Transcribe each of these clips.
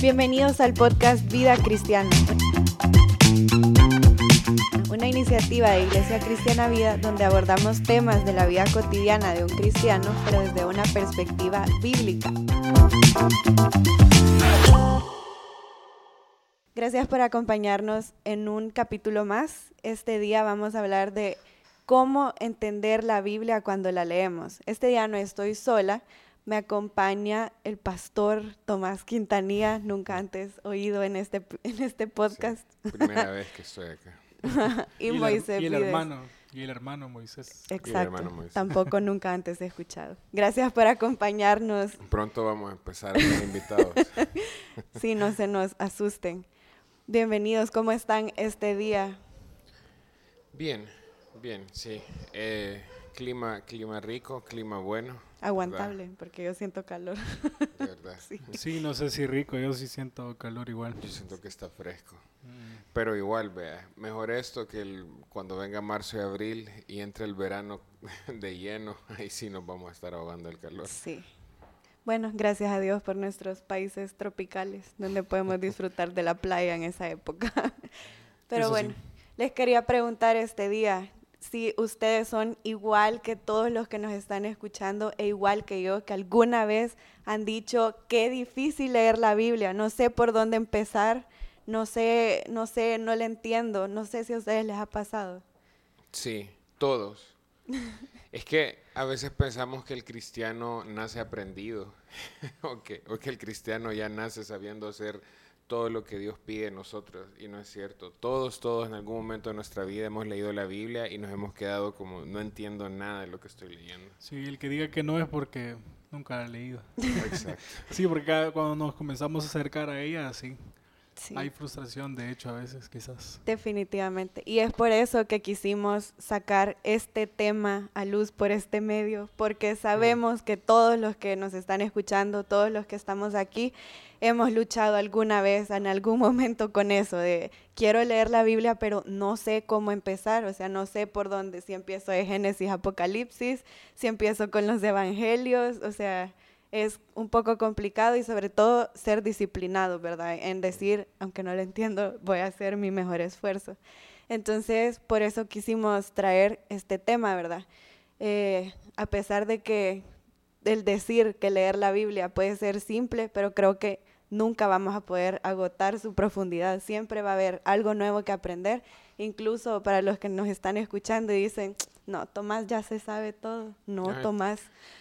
Bienvenidos al podcast Vida Cristiana. Una iniciativa de Iglesia Cristiana Vida donde abordamos temas de la vida cotidiana de un cristiano, pero desde una perspectiva bíblica. Gracias por acompañarnos en un capítulo más. Este día vamos a hablar de cómo entender la Biblia cuando la leemos. Este día no estoy sola, me acompaña el pastor Tomás Quintanilla, nunca antes oído en este, en este podcast. Sí, primera vez que estoy acá. y, y, el, Moisés y el hermano, y el hermano Moisés. Exacto. hermano Moisés. Tampoco nunca antes he escuchado. Gracias por acompañarnos. Pronto vamos a empezar con los invitados. Si no se nos asusten. Bienvenidos, ¿cómo están este día? Bien, bien, sí. Eh, clima, clima rico, clima bueno, Aguantable, porque yo siento calor. de verdad. Sí. Sí, no sé si rico, yo sí siento calor igual. Yo siento que está fresco. Pero igual, vea, mejor esto que el, cuando venga marzo y abril y entre el verano de lleno, ahí sí nos vamos a estar ahogando el calor. Sí. Bueno, gracias a Dios por nuestros países tropicales, donde podemos disfrutar de la playa en esa época. Pero Eso sí. bueno, les quería preguntar este día si ustedes son igual que todos los que nos están escuchando e igual que yo, que alguna vez han dicho qué difícil leer la Biblia, no sé por dónde empezar, no sé, no sé, no le entiendo, no sé si a ustedes les ha pasado. Sí, todos. Es que a veces pensamos que el cristiano nace aprendido, o, que, o que el cristiano ya nace sabiendo hacer todo lo que Dios pide de nosotros, y no es cierto. Todos, todos en algún momento de nuestra vida hemos leído la Biblia y nos hemos quedado como, no entiendo nada de lo que estoy leyendo. Sí, el que diga que no es porque nunca la ha leído. Exacto. Sí, porque cada- cuando nos comenzamos a acercar a ella, sí, Sí. hay frustración, de hecho, a veces, quizás. Definitivamente. Y es por eso que quisimos sacar este tema a luz por este medio, porque sabemos que todos los que nos están escuchando, todos los que estamos aquí, hemos luchado alguna vez, en algún momento con eso, de quiero leer la Biblia, pero no sé cómo empezar, o sea, no sé por dónde, si empiezo de Génesis, Apocalipsis, si empiezo con los Evangelios, o sea, es un poco complicado y sobre todo ser disciplinado, ¿verdad? En decir, aunque no lo entiendo, voy a hacer mi mejor esfuerzo. Entonces, por eso quisimos traer este tema, ¿verdad? Eh, a pesar de que el decir que leer la Biblia puede ser simple, pero creo que nunca vamos a poder agotar su profundidad. Siempre va a haber algo nuevo que aprender, incluso para los que nos están escuchando y dicen, no, Tomás ya se sabe todo. No. Tomás.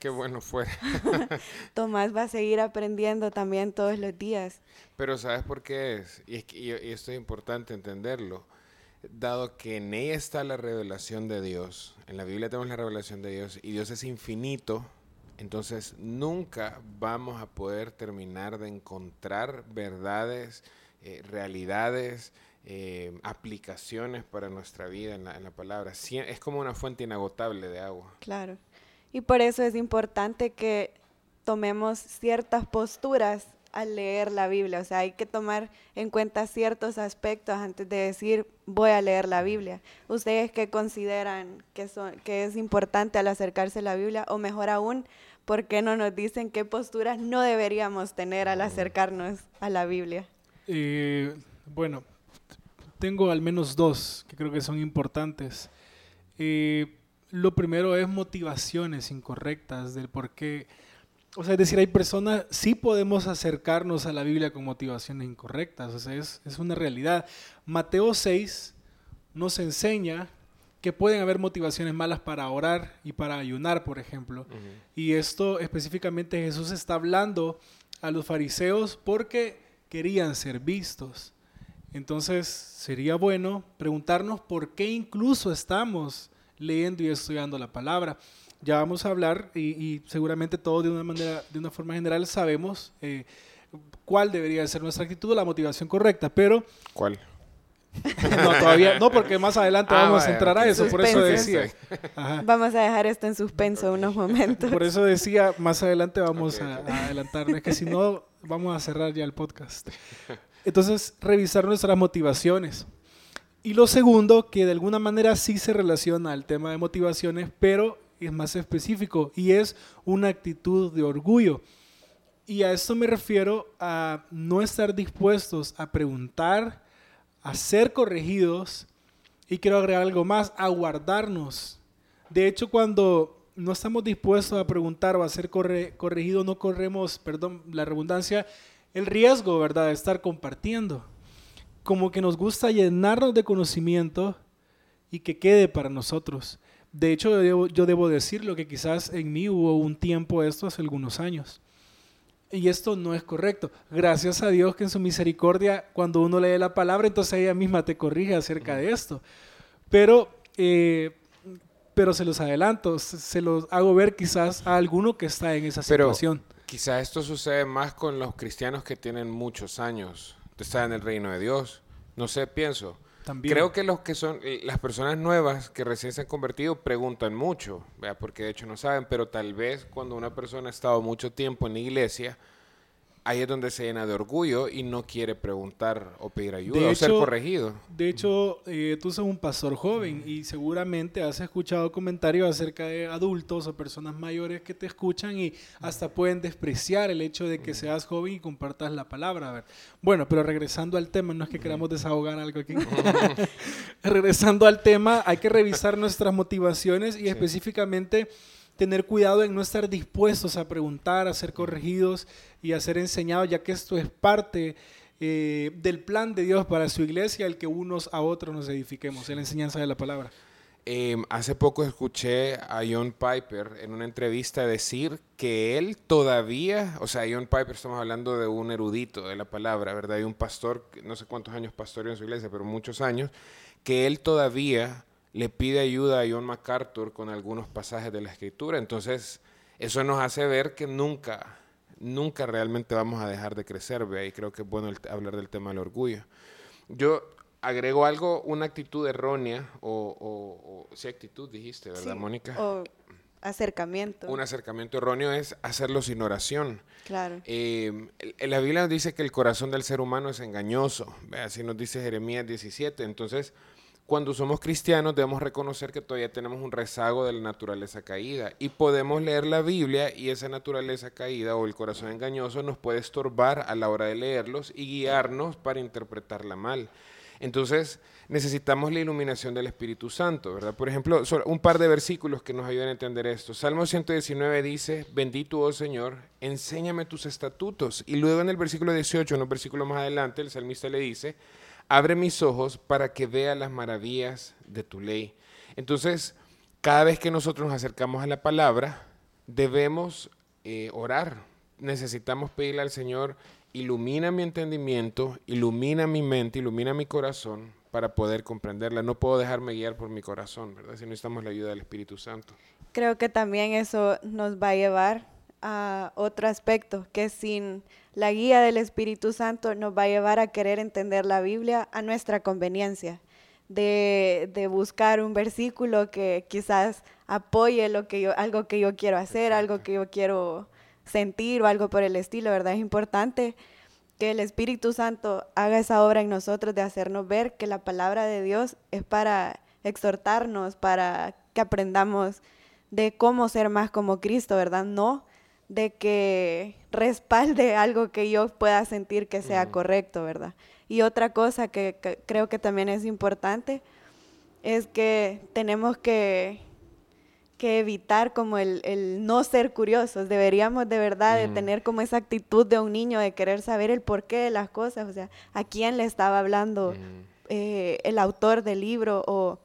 Qué bueno fuera. Tomás va a seguir aprendiendo también todos los días. Pero ¿sabes por qué es? Y, es que- y- y esto es importante entenderlo. Dado que en ella está la revelación de Dios, en la Biblia tenemos la revelación de Dios y Dios es infinito, entonces nunca vamos a poder terminar de encontrar verdades, eh, realidades, eh, aplicaciones para nuestra vida en la, en la palabra. Sie- es como una fuente inagotable de agua. Claro. Y por eso es importante que tomemos ciertas posturas al leer la Biblia. O sea, hay que tomar en cuenta ciertos aspectos antes de decir voy a leer la Biblia. ¿Ustedes qué consideran que, son, que es importante al acercarse a la Biblia? O mejor aún, ¿por qué no nos dicen qué posturas no deberíamos tener al acercarnos a la Biblia? Eh, bueno, tengo al menos dos que creo que son importantes. Eh, lo primero es motivaciones incorrectas del por qué. O sea, es decir, hay personas, sí podemos acercarnos a la Biblia con motivaciones incorrectas. O sea, es, es una realidad. Mateo 6 nos enseña que pueden haber motivaciones malas para orar y para ayunar, por ejemplo. Y esto específicamente Jesús está hablando a los fariseos porque querían ser vistos. Entonces sería bueno preguntarnos por qué incluso estamos leyendo y estudiando la palabra. ya vamos a hablar y, y seguramente todos de una manera, de una forma general sabemos eh, cuál debería ser nuestra actitud la motivación correcta, pero ¿Cuál? no, todavía no, porque más adelante Ah, vamos a vaya, entrar a eso, por eso decía. Ajá. Vamos a dejar esto en suspenso unos momentos. Por eso decía, más adelante vamos Ok, a, ok. a adelantarnos, es que si no, vamos a cerrar ya el podcast. Entonces, revisar nuestras motivaciones. Y lo segundo, que de alguna manera sí se relaciona al tema de motivaciones, pero es más específico y es una actitud de orgullo. Y a esto me refiero a no estar dispuestos a preguntar, a ser corregidos y quiero agregar algo más, a. De hecho, cuando no estamos dispuestos a preguntar o a ser corre- corregidos, no corremos, perdón, la redundancia, el riesgo, ¿verdad?, de estar compartiendo. Como que nos gusta llenarnos de conocimiento y que quede para nosotros. De hecho, yo debo, yo debo decirlo que quizás en mí hubo un tiempo esto hace algunos años. Y esto no es correcto. Gracias a Dios que en su misericordia, cuando uno lee la palabra, entonces ella misma te corrige acerca de esto. Pero, eh, pero se los adelanto, se, los hago ver quizás a alguno que está en esa Pero- situación. Quizá esto sucede más con los cristianos que tienen muchos años estar en el reino de Dios. No sé, pienso. También. Creo que los que son eh, las personas nuevas que recién se han convertido preguntan mucho, ¿vea? porque de hecho no saben, pero tal vez cuando una persona ha estado mucho tiempo en la iglesia, ahí es donde se llena de orgullo y no quiere preguntar o pedir ayuda De o ser corregido. De hecho, eh, tú sos un pastor joven y seguramente has escuchado comentarios acerca de adultos o personas mayores que te escuchan y hasta pueden despreciar el hecho de que seas joven y compartas la palabra. A ver. Bueno, pero regresando al tema, no es que queramos desahogar algo aquí. regresando al tema, hay que revisar nuestras motivaciones y específicamente tener cuidado en no estar dispuestos a preguntar, a ser corregidos y a ser enseñados, ya que esto es parte eh, del plan de Dios para su iglesia, el que unos a otros nos edifiquemos, en la enseñanza de la palabra. Eh, hace poco escuché a John Piper en una entrevista decir que él todavía, o sea, John Piper estamos hablando de un erudito de la palabra, ¿verdad? Y un pastor, no sé cuántos años pastoreó en su iglesia, pero muchos años, que él todavía le pide ayuda a John MacArthur con algunos pasajes de la escritura. Entonces, eso nos hace ver que nunca, nunca realmente vamos a dejar de crecer, ¿ve? Y creo que es bueno el- hablar del tema del orgullo. Yo agrego algo, una actitud errónea, o, o, o- sí, actitud dijiste, ¿verdad, Sí, Mónica? O acercamiento. Un acercamiento erróneo es hacerlo sin oración. Claro. Eh, la Biblia nos dice que el corazón del ser humano es engañoso, ¿ve? así nos dice Jeremías 17. Entonces, cuando somos cristianos debemos reconocer que todavía tenemos un rezago de la naturaleza caída y podemos leer la Biblia y esa naturaleza caída o el corazón engañoso nos puede estorbar a la hora de leerlos y guiarnos para interpretarla mal. Entonces, necesitamos la iluminación del Espíritu Santo, ¿verdad? Por ejemplo, un par de versículos que nos ayudan a entender esto. Salmo 119 dice, bendito, oh Señor, enséñame tus estatutos. Y luego en el versículo 18, en un versículo más adelante, el salmista le dice, abre mis ojos para que vea las maravillas de tu ley. Entonces, cada vez que nosotros nos acercamos a la palabra, debemos eh, orar. Necesitamos pedirle al Señor, ilumina mi entendimiento, ilumina mi mente, ilumina mi corazón para poder comprenderla. No puedo dejarme guiar por mi corazón, ¿verdad? Si necesitamos la ayuda del Espíritu Santo. Creo que también eso nos va a llevar a otro aspecto, que sin la guía del Espíritu Santo nos va a llevar a querer entender la Biblia a nuestra conveniencia, de, de buscar un versículo que quizás apoye lo que yo, algo que yo quiero hacer, algo que yo quiero sentir o algo por el estilo, ¿verdad? Es importante que el Espíritu Santo haga esa obra en nosotros de hacernos ver que la palabra de Dios es para exhortarnos, para que aprendamos de cómo ser más como Cristo, ¿verdad? No de que respalde algo que yo pueda sentir que sea correcto, ¿verdad? Y otra cosa que, que creo que también es importante es que tenemos que, que evitar como el, el no ser curiosos. Deberíamos de verdad de tener como esa actitud de un niño de querer saber el porqué de las cosas, o sea, a quién le estaba hablando eh, el autor del libro o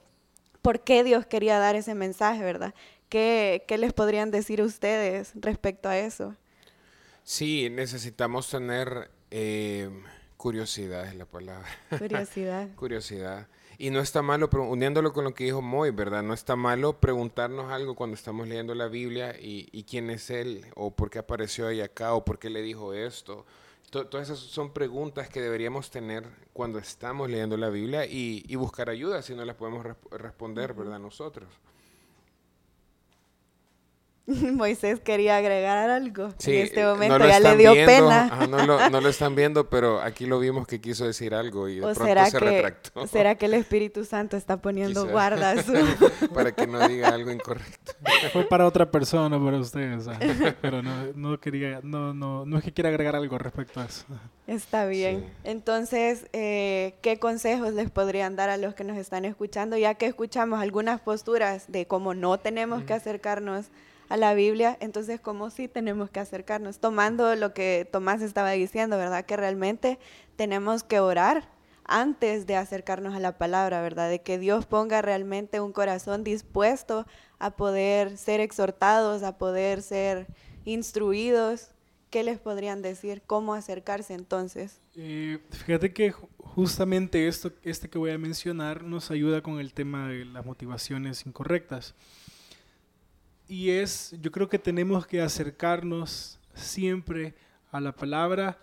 por qué Dios quería dar ese mensaje, ¿verdad? ¿Qué, qué les podrían decir ustedes respecto a eso? Sí, necesitamos tener eh, curiosidad, es la palabra. Curiosidad. Curiosidad. Y no está malo, pero uniéndolo con lo que dijo Moy, ¿verdad? No está malo preguntarnos algo cuando estamos leyendo la Biblia y, quién es Él, o por qué apareció ahí acá, o por qué le dijo esto. todas esas son preguntas que deberíamos tener cuando estamos leyendo la Biblia y, buscar ayuda si no las podemos responder, ¿verdad? Nosotros. Moisés quería agregar algo. en este momento ya le dio pena. no, lo, no, lo, están viendo, pero aquí lo vimos que quiso decir algo y de pronto será se que, retractó. ¿Será que el Espíritu Santo está poniendo guardas? para que no diga algo incorrecto. Fue para otra persona, para ustedes. Pero no, no quería, no, no, no es que quiera agregar algo respecto a eso. Está bien. Entonces, eh, ¿qué consejos les podrían dar a los que nos están escuchando? Ya que escuchamos algunas posturas de cómo no tenemos que acercarnos a la Biblia, entonces cómo sí tenemos que acercarnos, tomando lo que Tomás estaba diciendo, ¿verdad? Que realmente tenemos que orar antes de acercarnos a la palabra, ¿verdad? De que Dios ponga realmente un corazón dispuesto a poder ser exhortados, a poder ser instruidos. ¿Qué les podrían decir? ¿Cómo acercarse entonces? Eh, fíjate que justamente esto, este que voy a mencionar nos ayuda con el tema de las motivaciones incorrectas. Y es, yo creo que tenemos que acercarnos siempre a la palabra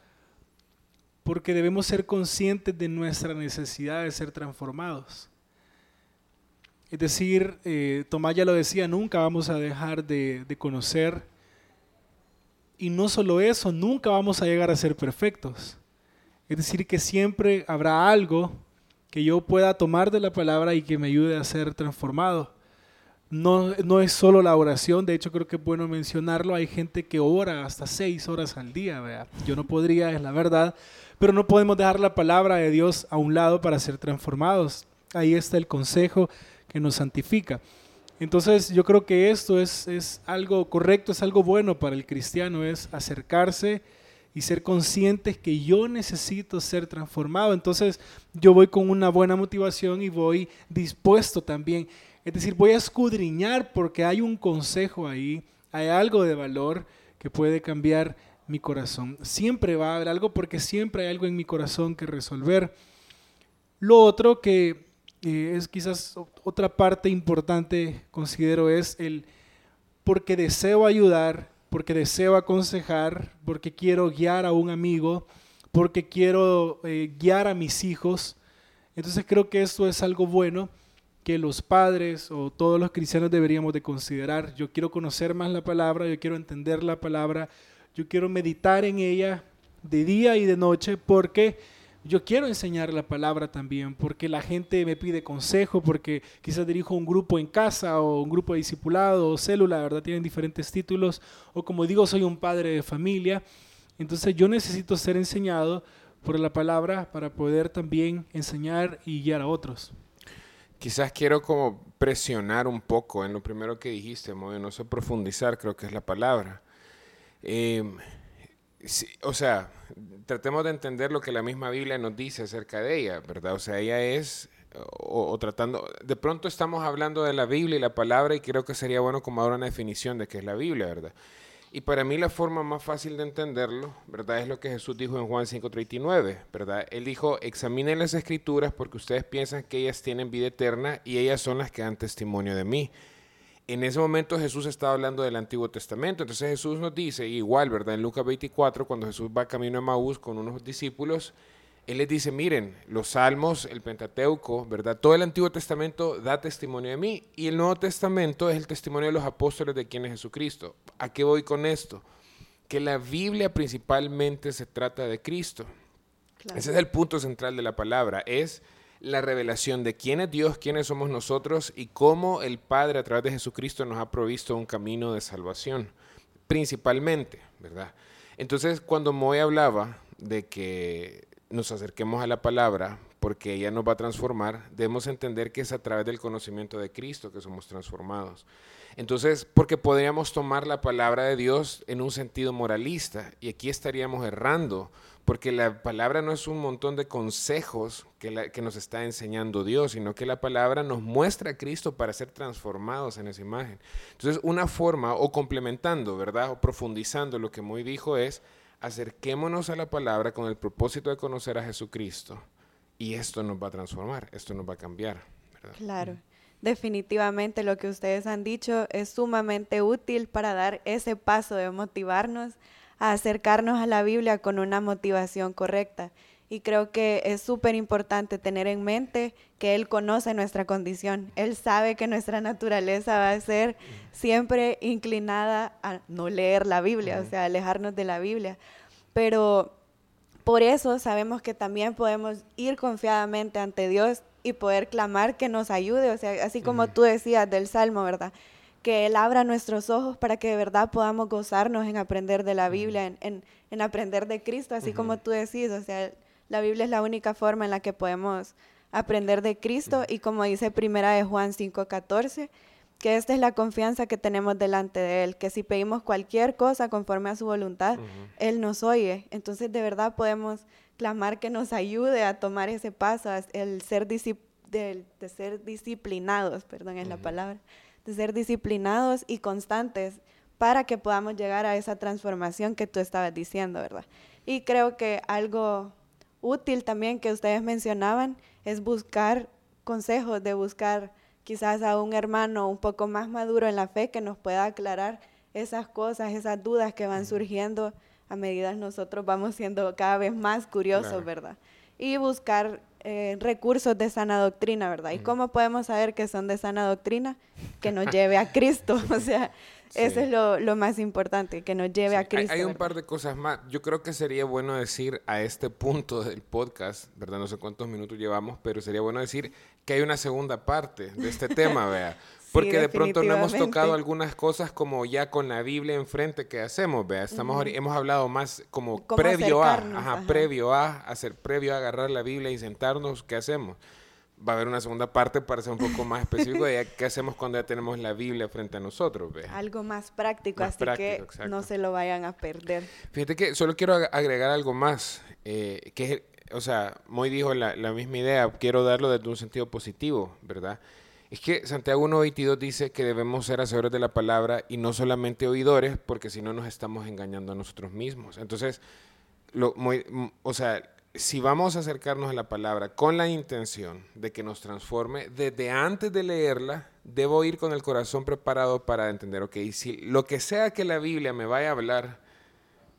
porque debemos ser conscientes de nuestra necesidad de ser transformados. Es decir, eh, Tomás ya lo decía, nunca vamos a dejar de, de conocer. Y no solo eso, nunca vamos a llegar a ser perfectos. Es decir, que siempre habrá algo que yo pueda tomar de la palabra y que me ayude a ser transformado no, no es solo la oración, de hecho creo que es bueno mencionarlo, hay gente que ora hasta seis horas al día, ¿vea? yo no podría, es la verdad, pero no podemos dejar la palabra de Dios a un lado para ser transformados. Ahí está el consejo que nos santifica. Entonces yo creo que esto es, es algo correcto, es algo bueno para el cristiano, es acercarse y ser conscientes que yo necesito ser transformado. Entonces yo voy con una buena motivación y voy dispuesto también es decir, voy a escudriñar porque hay un consejo ahí, hay algo de valor que puede cambiar mi corazón. Siempre va a haber algo porque siempre hay algo en mi corazón que resolver. Lo otro que eh, es quizás otra parte importante, considero, es el porque deseo ayudar, porque deseo aconsejar, porque quiero guiar a un amigo, porque quiero eh, guiar a mis hijos. Entonces creo que esto es algo bueno que los padres o todos los cristianos deberíamos de considerar. Yo quiero conocer más la palabra, yo quiero entender la palabra, yo quiero meditar en ella de día y de noche porque yo quiero enseñar la palabra también, porque la gente me pide consejo, porque quizás dirijo un grupo en casa o un grupo de discipulado o célula, ¿verdad? Tienen diferentes títulos, o como digo, soy un padre de familia. Entonces yo necesito ser enseñado por la palabra para poder también enseñar y guiar a otros. Quizás quiero como presionar un poco en lo primero que dijiste, no sé profundizar, creo que es la palabra. Em, o sea, tratemos de entender lo que la misma Biblia nos dice acerca de ella, ¿verdad? O sea, ella es, o, tratando, de pronto estamos hablando de la Biblia y la palabra y creo que sería bueno como dar una definición de qué es la Biblia, ¿verdad? Y para mí la forma más fácil de entenderlo, ¿verdad? Es lo que Jesús dijo en Juan 5:39, ¿verdad? Él dijo, examinen las escrituras porque ustedes piensan que ellas tienen vida eterna y ellas son las que dan testimonio de mí. En ese momento Jesús estaba hablando del Antiguo Testamento, entonces Jesús nos dice, igual, ¿verdad? En Lucas 24, cuando Jesús va camino a Maús con unos discípulos, él les dice, miren, los salmos, el Pentateuco, ¿verdad? Todo el Antiguo Testamento da testimonio de mí y el Nuevo Testamento es el testimonio de los apóstoles de quién es Jesucristo. ¿A qué voy con esto? Que la Biblia principalmente se trata de Cristo. Ese es el punto central de la palabra, es la revelación de quién es Dios, quiénes somos nosotros y cómo el Padre a través de Jesucristo nos ha provisto un camino de salvación, principalmente, ¿verdad? Entonces, cuando Moy hablaba de que nos acerquemos a la palabra, porque ella nos va a transformar, debemos entender que es a través del conocimiento de Cristo que somos transformados. Entonces, porque podríamos tomar la palabra de Dios en un sentido moralista, y aquí estaríamos errando, porque la palabra no es un montón de consejos que, que nos está enseñando Dios, sino que la palabra nos muestra a Cristo para ser transformados en esa imagen. Entonces, una forma, o complementando, ¿verdad? O profundizando lo que muy dijo es, acerquémonos a la palabra con el propósito de conocer a Jesucristo y esto nos va a transformar, esto nos va a cambiar. Claro. Definitivamente lo que ustedes han dicho es sumamente útil para dar ese paso de motivarnos a acercarnos a la Biblia con una motivación correcta. Y creo que es súper importante tener en mente que Él conoce nuestra condición. Él sabe que nuestra naturaleza va a ser siempre inclinada a no leer la Biblia, o sea, alejarnos de la Biblia. Pero por eso sabemos que también podemos ir confiadamente ante Dios y poder clamar que nos ayude, o sea, así como tú decías del Salmo, ¿verdad? Que Él abra nuestros ojos para que de verdad podamos gozarnos en aprender de la Biblia, en, en, aprender de Cristo, así como tú decís, o sea, la Biblia es la única forma en la que podemos aprender de Cristo y como dice primera de Juan 5:14, que esta es la confianza que tenemos delante de Él, que si pedimos cualquier cosa conforme a su voluntad, Él nos oye. Entonces de verdad podemos clamar que nos ayude a tomar ese paso, el ser de, ser disciplinados, perdón es la palabra, de ser disciplinados y constantes para que podamos llegar a esa transformación que tú estabas diciendo, ¿verdad? Y creo que algo útil también que ustedes mencionaban es buscar consejos, de buscar quizás a un hermano un poco más maduro en la fe que nos pueda aclarar esas cosas, esas dudas que van surgiendo a medida nosotros vamos siendo cada vez más curiosos, ¿verdad? Y buscar eh, recursos de sana doctrina, ¿verdad? ¿Y cómo podemos saber que son de sana doctrina? Que nos lleve a Cristo, o sea, eso es lo, más importante, que nos lleve a Cristo. Hay, hay un par de cosas más. Yo creo que sería bueno decir a este punto del podcast, ¿verdad? No sé cuántos minutos llevamos, pero sería bueno decir que hay una segunda parte de este tema, vea. Porque de pronto no hemos tocado algunas cosas como ya con la Biblia enfrente que hacemos, vea. Estamos, Hemos hablado más como previo a, ajá, previo a, hacer previo a agarrar la Biblia y sentarnos, ¿qué hacemos? Va a haber una segunda parte para ser un poco más específico de qué hacemos cuando ya tenemos la Biblia frente a nosotros, vea. Algo más práctico, así que no se lo vayan a perder. Fíjate que solo quiero agregar algo más, eh, que o sea, Moy dijo la, la misma idea, quiero darlo desde un sentido positivo, ¿verdad? Es que Santiago 1.22 dice que debemos ser hacedores de la palabra y no solamente oidores, porque si no nos estamos engañando a nosotros mismos. Entonces, lo, o sea, si vamos a acercarnos a la palabra con la intención de que nos transforme, desde antes de leerla, debo ir con el corazón preparado para entender, ok, si lo que sea que la Biblia me vaya a hablar,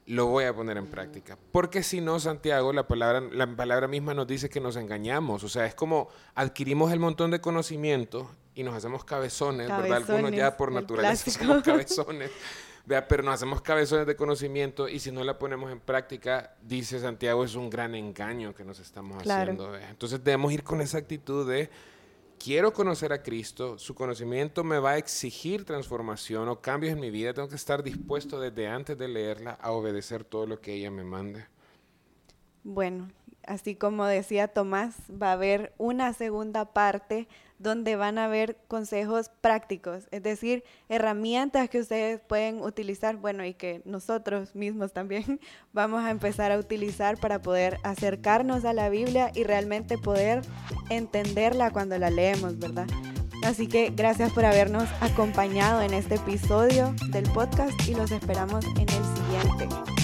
lo voy a poner en práctica. Porque si no, Santiago, la palabra, la palabra misma nos dice que nos engañamos. O sea, es como adquirimos el montón de conocimiento y nos hacemos cabezones, ¿verdad? Algunos ya por naturaleza somos cabezones. Pero nos hacemos cabezones de conocimiento y si no la ponemos en práctica, dice Santiago, es un gran engaño que nos estamos haciendo. Entonces debemos ir con esa actitud de quiero conocer a Cristo, su conocimiento me va a exigir transformación o cambios en mi vida, tengo que estar dispuesto desde antes de leerla a obedecer todo lo que ella me mande. Bueno, así como decía Tomás, va a haber una segunda parte donde van a haber consejos prácticos, es decir, herramientas que ustedes pueden utilizar, bueno, y que nosotros mismos también vamos a empezar a utilizar para poder acercarnos a la Biblia y realmente poder entenderla cuando la leemos, ¿verdad? Así que gracias por habernos acompañado en este episodio del podcast y los esperamos en el siguiente.